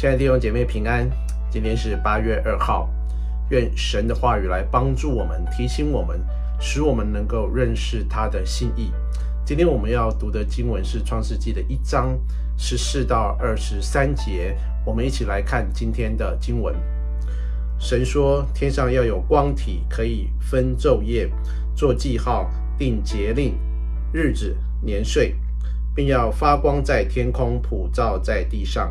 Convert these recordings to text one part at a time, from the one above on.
亲爱的弟兄姐妹平安，今天是八月二号，愿神的话语来帮助我们，提醒我们，使我们能够认识他的心意。今天我们要读的经文是创世纪的一章十四到二十三节，我们一起来看今天的经文。神说：“天上要有光体，可以分昼夜，做记号，定节令、日子、年岁，并要发光在天空，普照在地上。”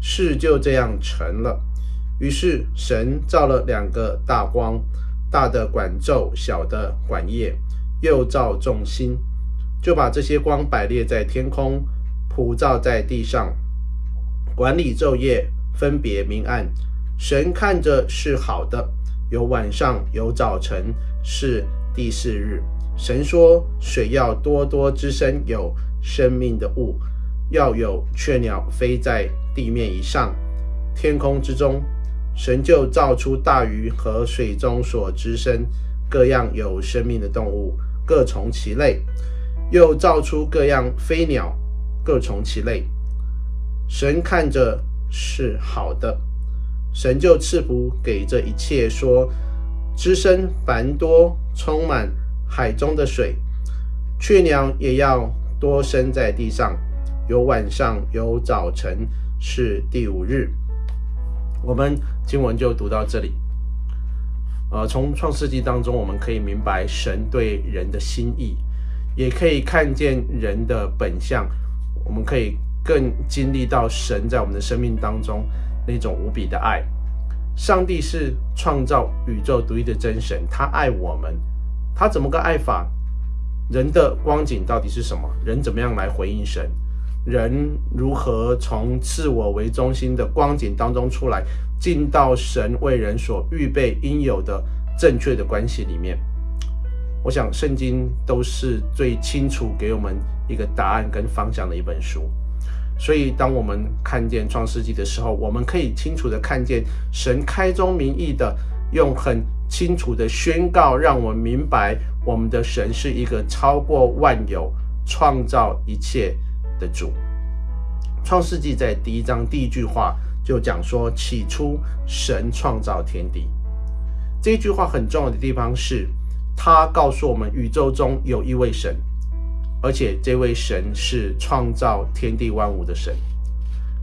事就这样成了。于是神造了两个大光，大的管昼，小的管夜，又造众星，就把这些光摆列在天空，普照在地上，管理昼夜，分别明暗。神看着是好的。有晚上，有早晨，是第四日。神说：水要多多滋生有生命的物，要有雀鸟飞在地面以上，天空之中，神就造出大鱼和水中所滋生各样有生命的动物，各从其类；又造出各样飞鸟，各从其类。神看着是好的，神就赐福给这一切，说：滋生繁多，充满海中的水；雀鸟也要多生在地上，有晚上，有早晨。是第五日，我们经文就读到这里。呃，从创世纪当中，我们可以明白神对人的心意，也可以看见人的本相。我们可以更经历到神在我们的生命当中那种无比的爱。上帝是创造宇宙独一的真神，他爱我们，他怎么个爱法？人的光景到底是什么？人怎么样来回应神？人如何从自我为中心的光景当中出来，进到神为人所预备应有的正确的关系里面？我想圣经都是最清楚给我们一个答案跟方向的一本书。所以，当我们看见创世纪的时候，我们可以清楚的看见神开宗明义的用很清楚的宣告，让我们明白我们的神是一个超过万有、创造一切。的主，创世纪在第一章第一句话就讲说：“起初神创造天地。”这句话很重要的地方是，他告诉我们宇宙中有一位神，而且这位神是创造天地万物的神。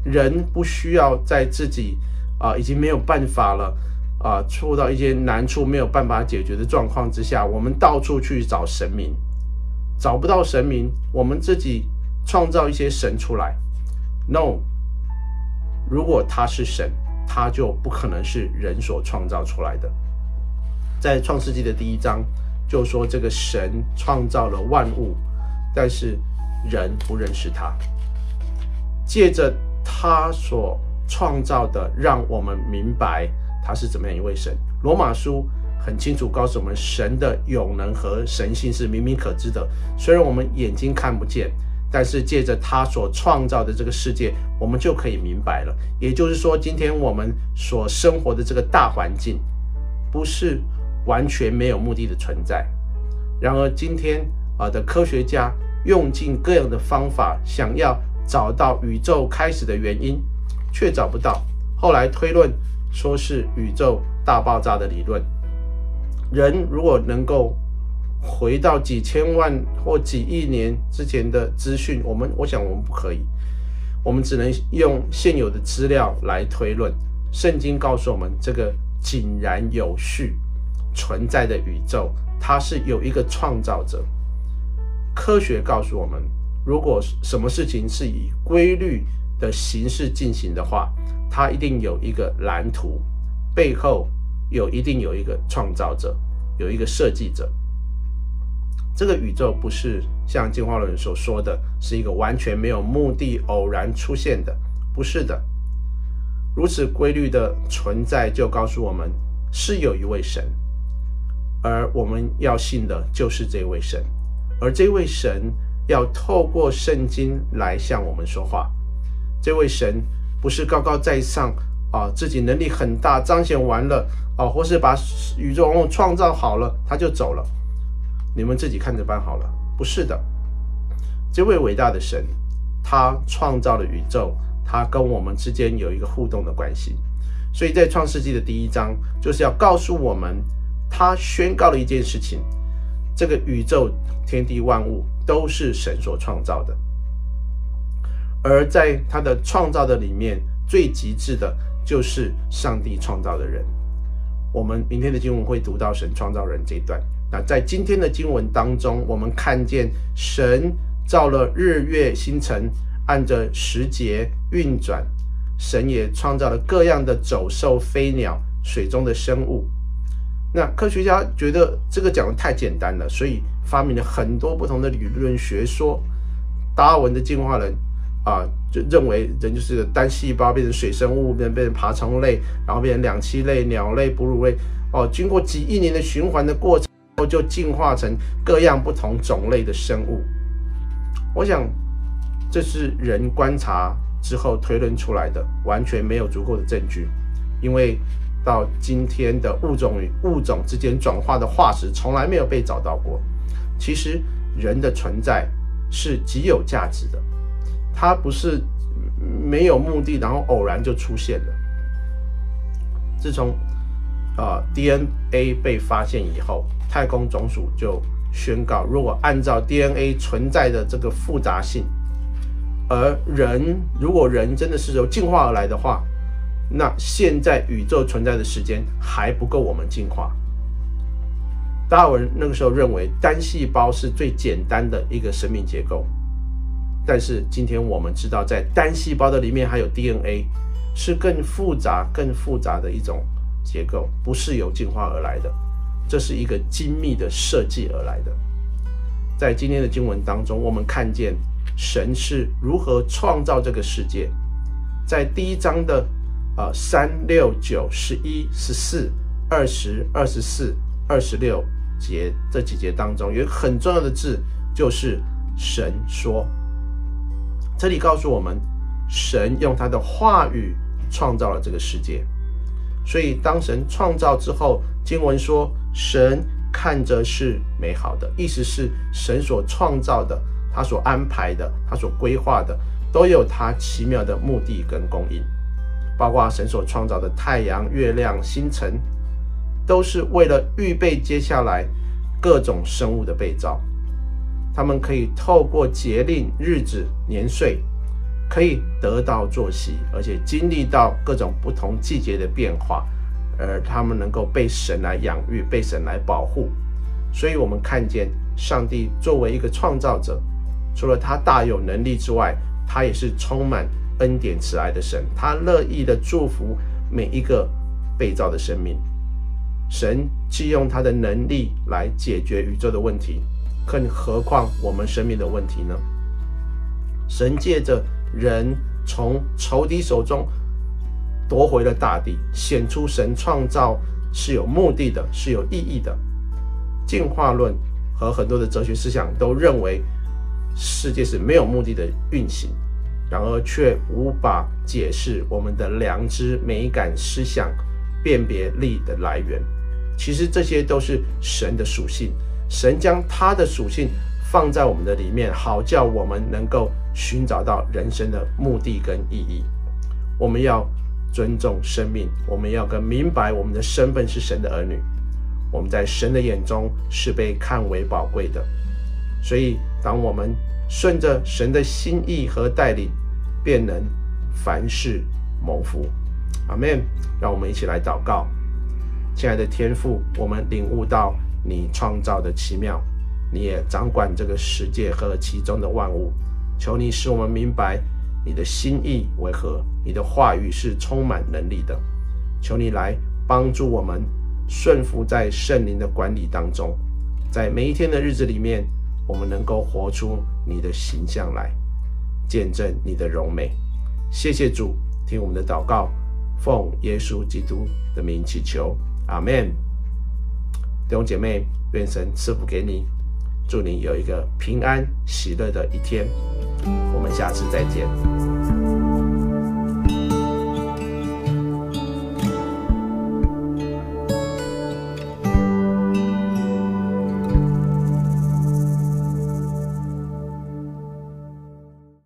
人不需要在自己啊、已经没有办法了啊，触、到一些难处没有办法解决的状况之下，我们到处去找神明，找不到神明，我们自己。创造一些神出来，no。如果他是神，他就不可能是人所创造出来的。在创世纪的第一章就说，这个神创造了万物，但是人不认识他。借着他所创造的，让我们明白他是怎么样一位神。罗马书很清楚告诉我们，神的永能和神性是明明可知的，虽然我们眼睛看不见。但是借着他所创造的这个世界，我们就可以明白了。也就是说，今天我们所生活的这个大环境，不是完全没有目的的存在。然而，今天啊的科学家用尽各样的方法，想要找到宇宙开始的原因，却找不到。后来推论说是宇宙大爆炸的理论。人如果能够回到几千万或几亿年之前的资讯，我们我想我们不可以，我们只能用现有的资料来推论。圣经告诉我们，这个井然有序存在的宇宙，它是有一个创造者。科学告诉我们，如果什么事情是以规律的形式进行的话，它一定有一个蓝图，背后有一定有一个创造者，有一个设计者。这个宇宙不是像进化论所说的，是一个完全没有目的、偶然出现的，不是的。如此规律的存在，就告诉我们是有一位神，而我们要信的就是这位神，而这位神要透过圣经来向我们说话。这位神不是高高在上啊，自己能力很大，彰显完了啊，或是把宇宙万物创造好了，他就走了。你们自己看着办好了。不是的，这位伟大的神，他创造了宇宙，他跟我们之间有一个互动的关系。所以在创世纪的第一章，就是要告诉我们，他宣告了一件事情：这个宇宙天地万物都是神所创造的。而在他的创造的里面，最极致的就是上帝创造的人。我们明天的经文会读到神创造人这一段。那在今天的经文当中，我们看见神造了日月星辰，按着时节运转。神也创造了各样的走兽、飞鸟、水中的生物。那科学家觉得这个讲的太简单了，所以发明了很多不同的理论学说。达尔文的进化论啊，就认为人就是单细胞变成水生物，变变成爬虫类，然后变成两栖类、鸟类、哺乳类。哦，经过几亿年的循环的过程后，就进化成各样不同种类的生物。我想，这是人观察之后推论出来的，完全没有足够的证据，因为到今天的物种与物种之间转化的化石从来没有被找到过。其实人的存在是极有价值的，它不是没有目的，然后偶然就出现的。自从、啊、DNA 被发现以后，太空总署就宣告，如果按照 DNA 存在的这个复杂性。而人，如果人真的是由进化而来的话，那现在宇宙存在的时间还不够我们进化。达尔文那个时候认为单细胞是最简单的一个生命结构，但是今天我们知道，在单细胞的里面还有 DNA，是更复杂、更复杂的一种结构，不是由进化而来的，这是一个精密的设计而来的。在今天的经文当中，我们看见。神是如何创造这个世界？在第一章的呃三六九十一十四二十二十四二十六节这几节当中，有一个很重要的字，就是神说。这里告诉我们，神用他的话语创造了这个世界。所以当神创造之后，经文说神看着是美好的，意思是神所创造的。他所安排的，他所规划的，都有他奇妙的目的跟供应，包括神所创造的太阳、月亮、星辰，都是为了预备接下来各种生物的被造。他们可以透过节令、日子、年岁，可以得到作息，而且经历到各种不同季节的变化，而他们能够被神来养育，被神来保护。所以，我们看见上帝作为一个创造者。除了他大有能力之外，他也是充满恩典慈爱的神。他乐意的祝福每一个被造的生命。神既用他的能力来解决宇宙的问题，更何况我们生命的问题呢？神借着人从仇敌手中夺回了大地，显出神创造是有目的的，是有意义的。进化论和很多的哲学思想都认为。世界是没有目的的运行，然而却无法解释我们的良知、美感、思想、辨别力的来源。其实这些都是神的属性，神将他的属性放在我们的里面，好叫我们能够寻找到人生的目的跟意义。我们要尊重生命，我们要更明白我们的身份是神的儿女，我们在神的眼中是被看为宝贵的。所以，当我们顺着神的心意和带领，便能凡事蒙福。阿门。让我们一起来祷告，亲爱的天父，我们领悟到你创造的奇妙，你也掌管这个世界和其中的万物。求你使我们明白你的心意为何，你的话语是充满能力的。求你来帮助我们顺服在圣灵的管理当中，在每一天的日子里面。我们能够活出你的形象来，见证你的荣美。谢谢主，听我们的祷告，奉耶稣基督的名祈求，阿门。弟兄姐妹，愿神赐福给你，祝你有一个平安喜乐的一天。我们下次再见。